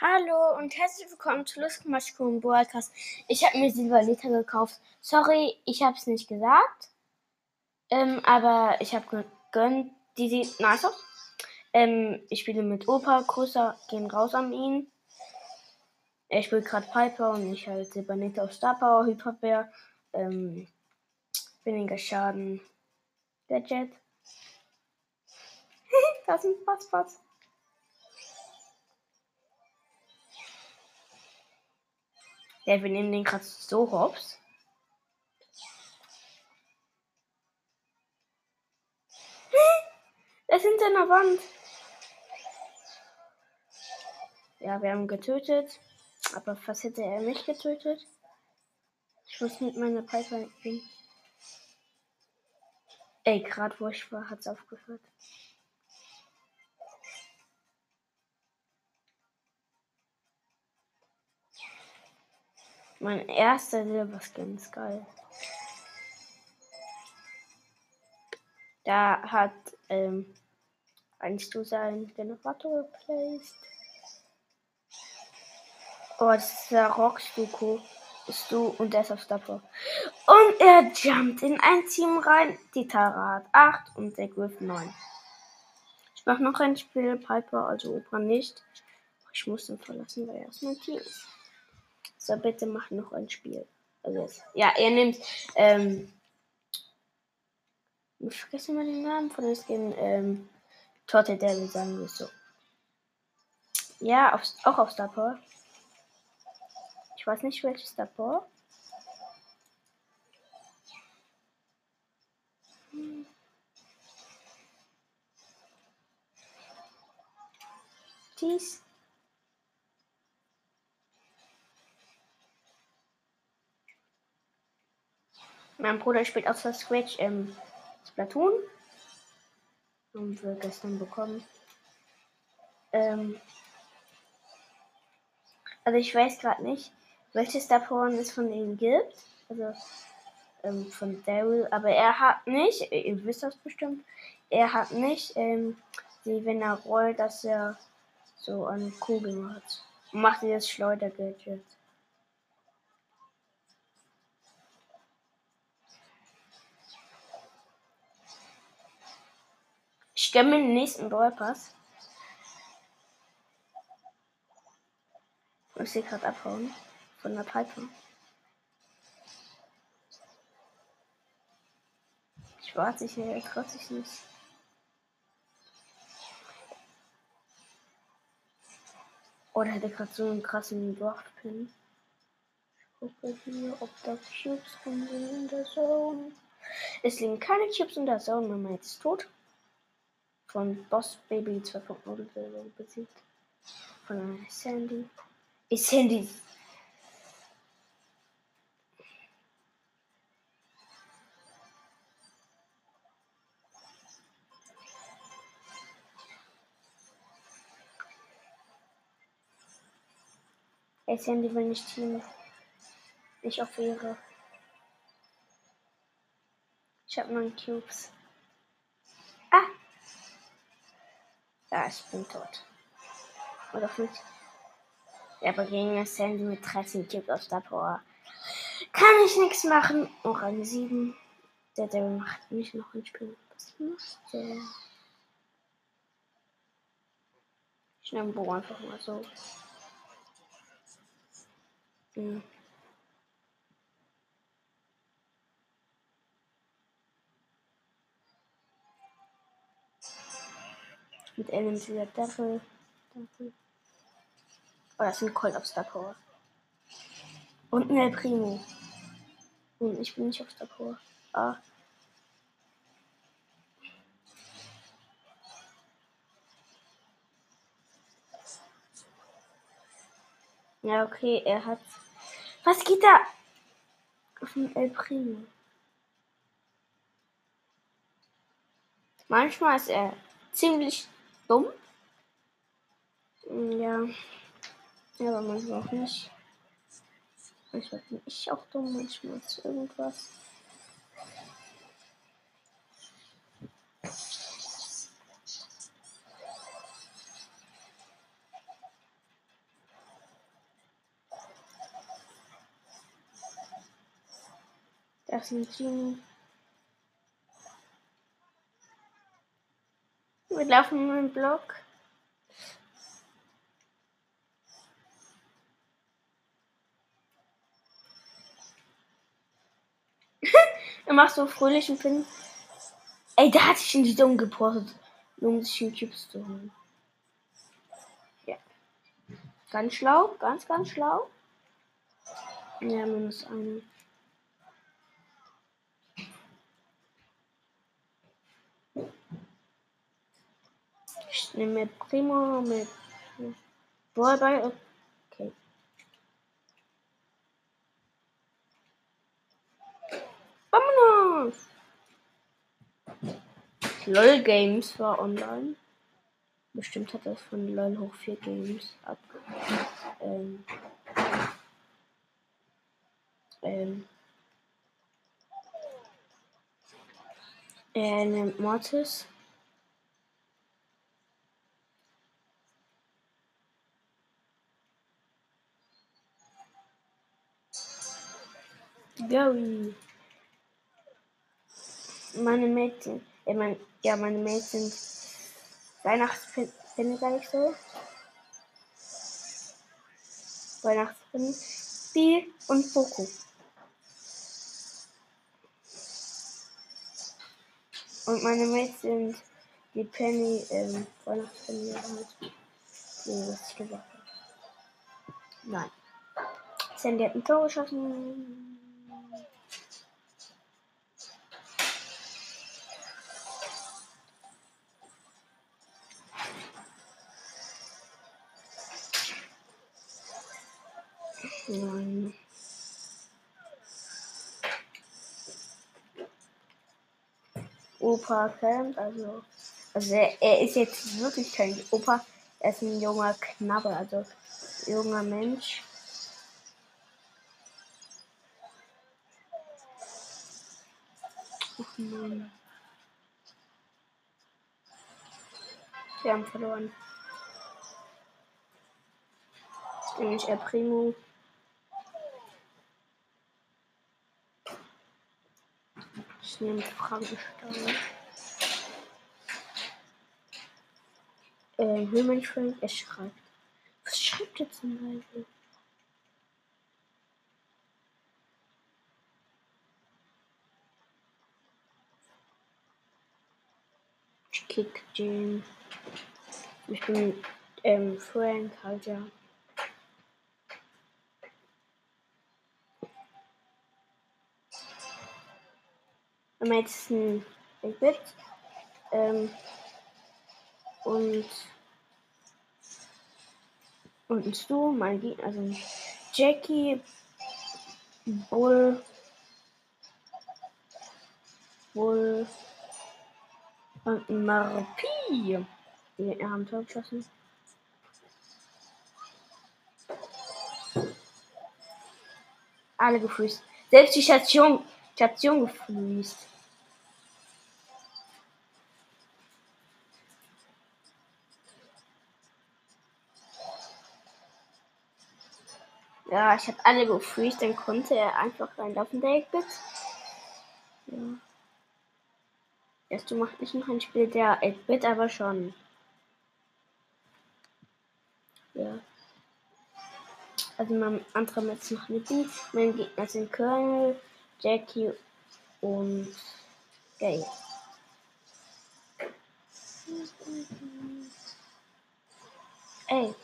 Hallo und herzlich willkommen zu Lustmaschkuren Podcast. Ich habe mir Silberliter gekauft. Sorry, ich habe es nicht gesagt. Ähm, aber ich habe gegönnt. Die sieht nice aus. Ähm, ich spiele mit Opa. Grüße gehen raus an ihn. Er spielt gerade Piper und ich halt Silberliter auf Star Power, Hyperbär. Ähm, weniger Schaden. Gadget. das ist ein Spaß. Ja, wir nehmen den gerade so hops. Er ist hinter einer Wand. Ja, wir haben getötet. Aber fast hätte er mich getötet. Ich muss mit meiner Pipeline gehen. Ey, gerade wo ich war, hat's aufgehört. Mein erster Silberskin ist geil. Da hat ähm, einst du seinen Generator replaced. Oh, das ist der Rockstuko. Ist du und der ist auf Stopper. Und er jumpt in ein Team rein. Die Tara hat 8 und der Griff 9. Ich mache noch ein Spiel, Piper, also Opa nicht. Ich muss ihn verlassen, weil er aus meinem Team ist. So, bitte mach noch ein Spiel. Also. Ja, er nimmt. Ähm, ich vergesse mal den Namen von dem Skin. Ähm, Torte Devil, sagen wir so. Ja, auf, auch auf Star. Ich weiß nicht, welches Star Power. Dies Mein Bruder spielt auf der Switch im Splatoon. Haben wir gestern bekommen. Ähm also ich weiß gerade nicht, welches davon es von ihnen gibt. Also ähm, von Daryl. Aber er hat nicht, ihr wisst das bestimmt, er hat nicht, ähm, die, wenn er rollt, dass er so eine Kugel macht. Macht dieses Schleudergadget. Ich gönne mir den nächsten Ballpass. Ich sehe gerade abhauen von der Pipe. Ich warte ich hier, traut nicht. Oder hätte gerade so einen krassen Dorfpin. Ich gucke hier, ob da Cubes sind in der Zone. Es liegen keine Cubes in der Zone, Mama jetzt tot von Boss Baby 2.0 besiegt. Von Sandy. Ist Sandy. Ey, Sandy will nicht Team. Ich auf Ehre. Ich hab neun Cubes. Ja, ich bin tot. Oder aber gegen das Sandy mit 13 Cubes aus der Power kann ich nichts machen. Oh, Rang 7. Der, der macht mich noch ein Spiel. Was macht der? Ich nehme Bo einfach mal so. Hm. Mit Ellen wieder Devil. Danke. Oh, das ein Colt auf Star Power. Und ein El Primo. Und ich bin nicht auf Star Power. Ah. Ja, okay, er hat. Was geht da? Auf dem El Primo. Manchmal ist er ziemlich dumm? Hm, ja. aber manchmal auch nicht. Manchmal bin ich auch dumm, manchmal zu irgendwas. Das sind Genie. Wir laufen im Block. er macht so fröhlichen Film. Ey, da hat sich in die Dumm gepostet, um sich einen Cubes zu holen. Ja. Ganz schlau, ganz, ganz schlau. Ja, minus eine. Nehme Primo mit Ballball. Okay. Vamonos! LOL Games war online. Bestimmt hat das von LOL hoch 4 Games ab. Ähm. Ähm. Er nimmt Mortis. Gary. Meine Mädchen, äh, mein, ja, meine Mates sind Weihnachtsfinde, sag ich so. Weihnachtsfinde, Spiel und Foku. Und meine sind die Penny, ähm. Nee, was ich gesagt habe. Nein. Sandy hat ein Tor geschossen. Nein. Opa camp, also. Also er, er, ist jetzt wirklich kein Opa, er ist ein junger Knabe, also junger Mensch. Ach Mann. Wir haben verloren. Bin ich El. Ich nehme Fragenstein. Äh, Human Frank, er schreibt. Was schreibt er zum Beispiel? Kick den. Ich bin ähm, Frank halt ja. Letzten Bit. Ähm, und und Stu, mein Gegner, also Jackie, Bull, Bull und ein Marpi. Die haben Tor. Alle gefreest. Selbst die Station, Station gefreest. Ja, ich habe alle gefreest, dann konnte er einfach reinlaufen, der Eggbit. Ja. Erst du machst nicht noch ein Spiel der 8-Bit, aber schon. Ja. Also mein anderer Metz noch mit ihm. Mein Gegner sind Colonel, Jackie und Gay. Ey.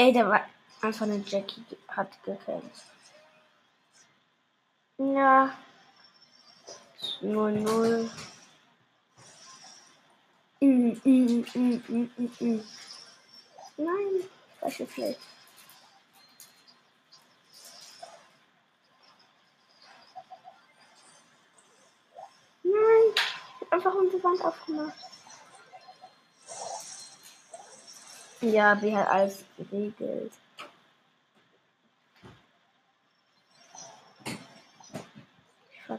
Ey, der war einfach eine Jackie hat gekämpft. Ja. 0-0. Mm, mm, mm, mm, mm, mm. Nein, falsche Feld. Nein, ich hab einfach unsere Wand aufgemacht. Ja, wie halt alles geregelt. Ich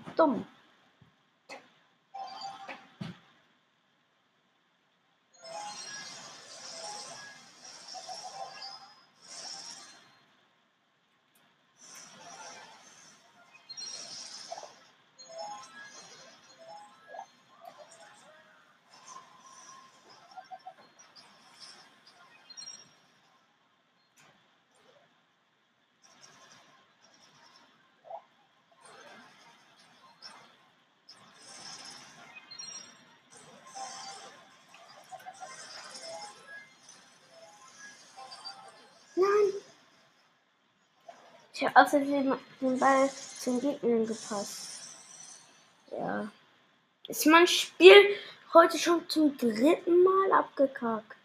Ich habe außerdem den Ball zum Gegner gepasst. Ja. Ist mein Spiel heute schon zum dritten Mal abgekackt.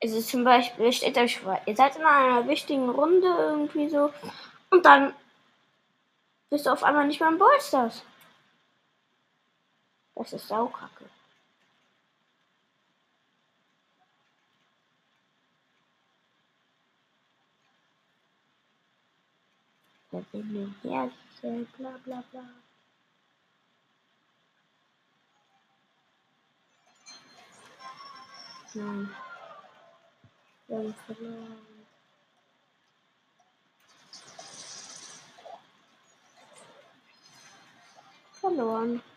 Also zum Beispiel steht euch vor, ihr seid in einer wichtigen Runde irgendwie so und dann bist du auf einmal nicht mehr im Ballstars. Das ist saukacke. Verbindung herstellen, bla bla bla. Nein. Wir haben verloren. Verloren. Dann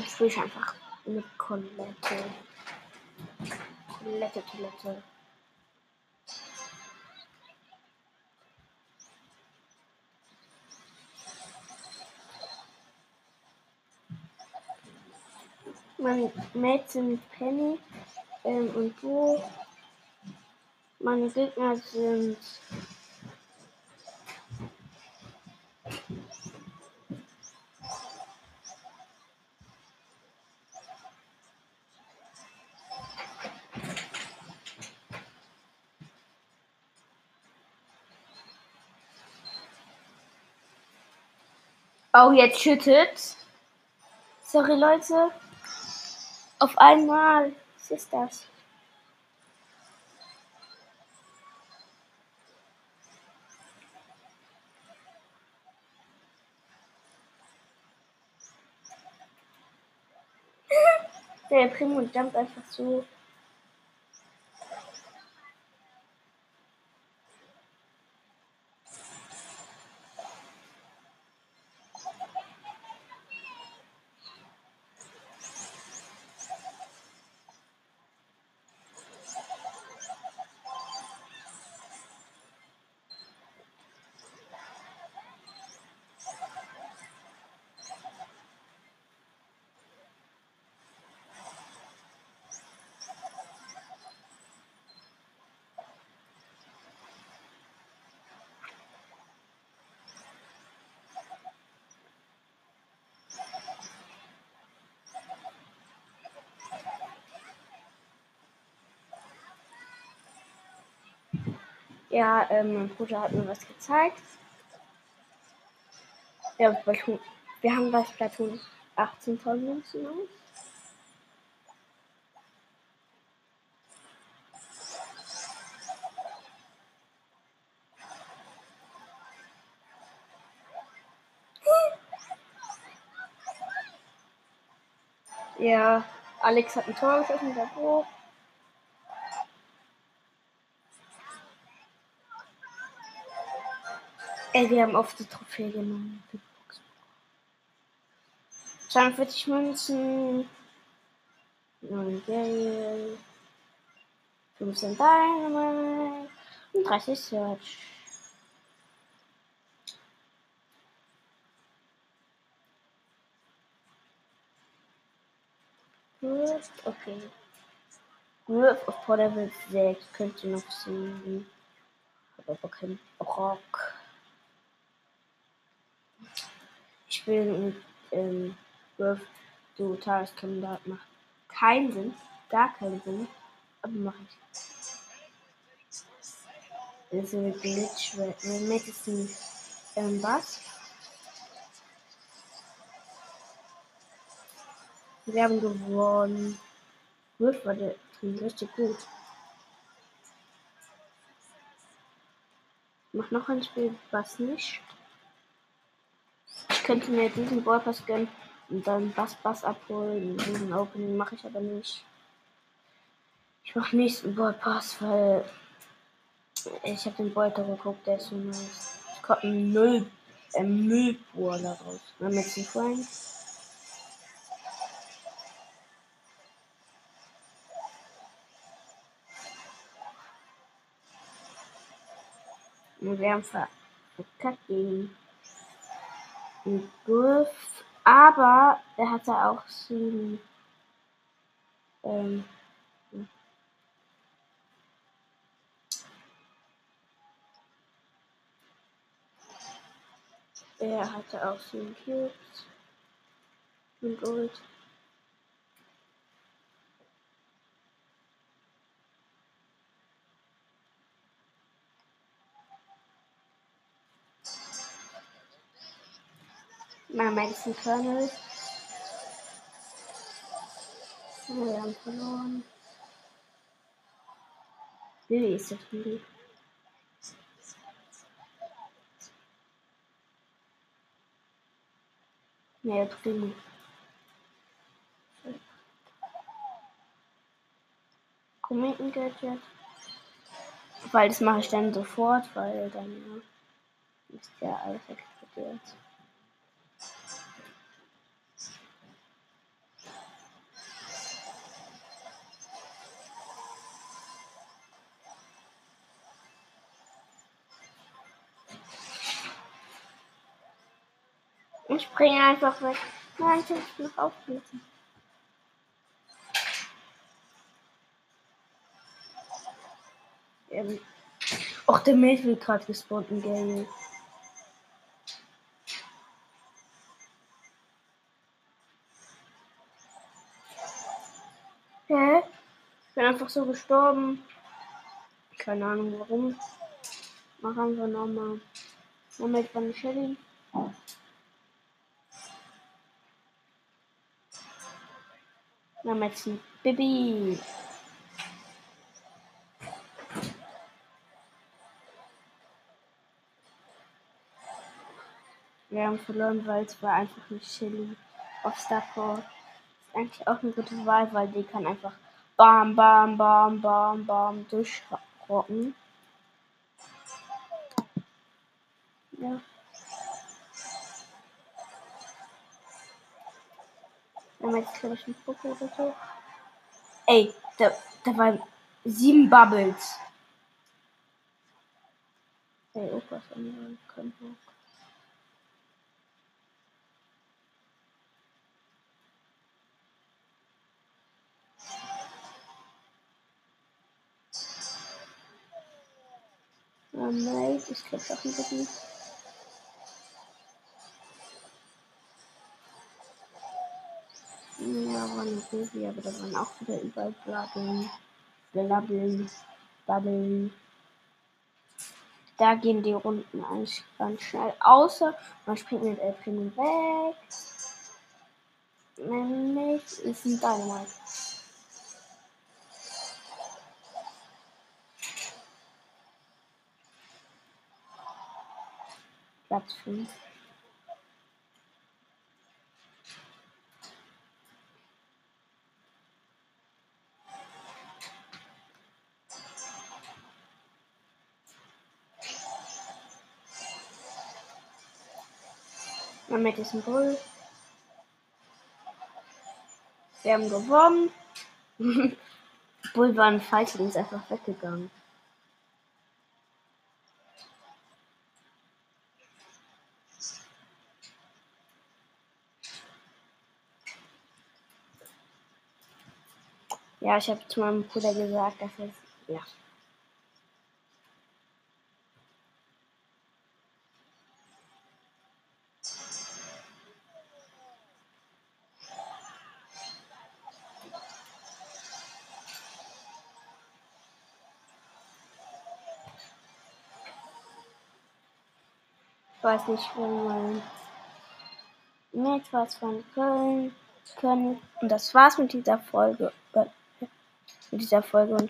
spiele ich einfach mit Colette. Colette, Toilette. Meine Mates sind Penny ähm, und Bo. Meine Gegner sind Oh, jetzt schüttet. Sorry, Leute. Auf einmal. Was ist das? Der Primo jumpt einfach so. Ja, ähm, mein Bruder hat mir was gezeigt. Ja, wir haben bei Splatoon 18.000 Münzen aus. Ja, Alex hat ein Tor geschossen, der Bo. Ey, wir haben oft die Trophäe genommen. 42 Münzen. 9 Geld. 15 Dynamite. Und 30 Search. Gut, okay. Griff auf Power Level 6 könnte noch sehen. Aber kein Brock. Ich will mit ähm, Birth du Tageskandidat macht keinen Sinn. Gar keinen Sinn. Aber mache ich. Ist ein Glitch, Matt ist ein ähm, was? Wir haben gewonnen. Wirf war der richtig gut. Mach noch ein Spiel, was nicht könnte mir diesen Ballpass gönnen und dann Bass Bass abholen. Diesen Opening mache ich aber nicht. Ich mache nächsten Ballpass, weil ich habe den Bolter geguckt, der ist so nice. Ich kommt ein Müll, ein Müllbohrer raus. Wir jetzt einen Frank. Wir haben verkackt gegen Griff, aber er hatte auch so ein, ähm, er hatte auch so ein Cubes und Mein Medicine Kernel. Wir haben verloren. Lily ist das Lily. Nee, das Lily. Kometen-Gadget. Weil das mache ich dann sofort, weil dann ja, ist ja alles explodiert. Ich springe einfach weg. Nein, ich muss noch aufblitzen. Ähm. Och, der Mate wird gerade gespawnt im. Hä? Ich bin einfach so gestorben. Keine Ahnung warum. Machen wir nochmal. Moment, von Shelly. Jetzt ein Baby. Wir haben verloren, weil es war einfach nicht Chili auf Starport. Ist eigentlich auch eine gute Wahl, weil die kann einfach bam, bam, bam, bam, bam durchrocken. Ja. Wir haben jetzt, glaube ich, einen Poké oder so. Ey, da, da waren sieben Bubbles. Ey, Opas anhören können. Oh nein, ich glaube auch ein eine Baby, aber da waren auch wieder überall Blabbeln, Blabbeln, Babbeln. Da gehen die Runden eigentlich ganz schnell, außer man springt mit Elfingen weg. Nämlich ist ein Dynamite. Platz 5. Ist ein Bull. Wir haben gewonnen. Bull war ein Feigling, ist einfach weggegangen. Ja, ich habe zu meinem Bruder gesagt, dass es. Ja. Weiß nicht, wo mein Netz was von Köln können. Und das war's mit dieser Folge. Mit dieser Folge und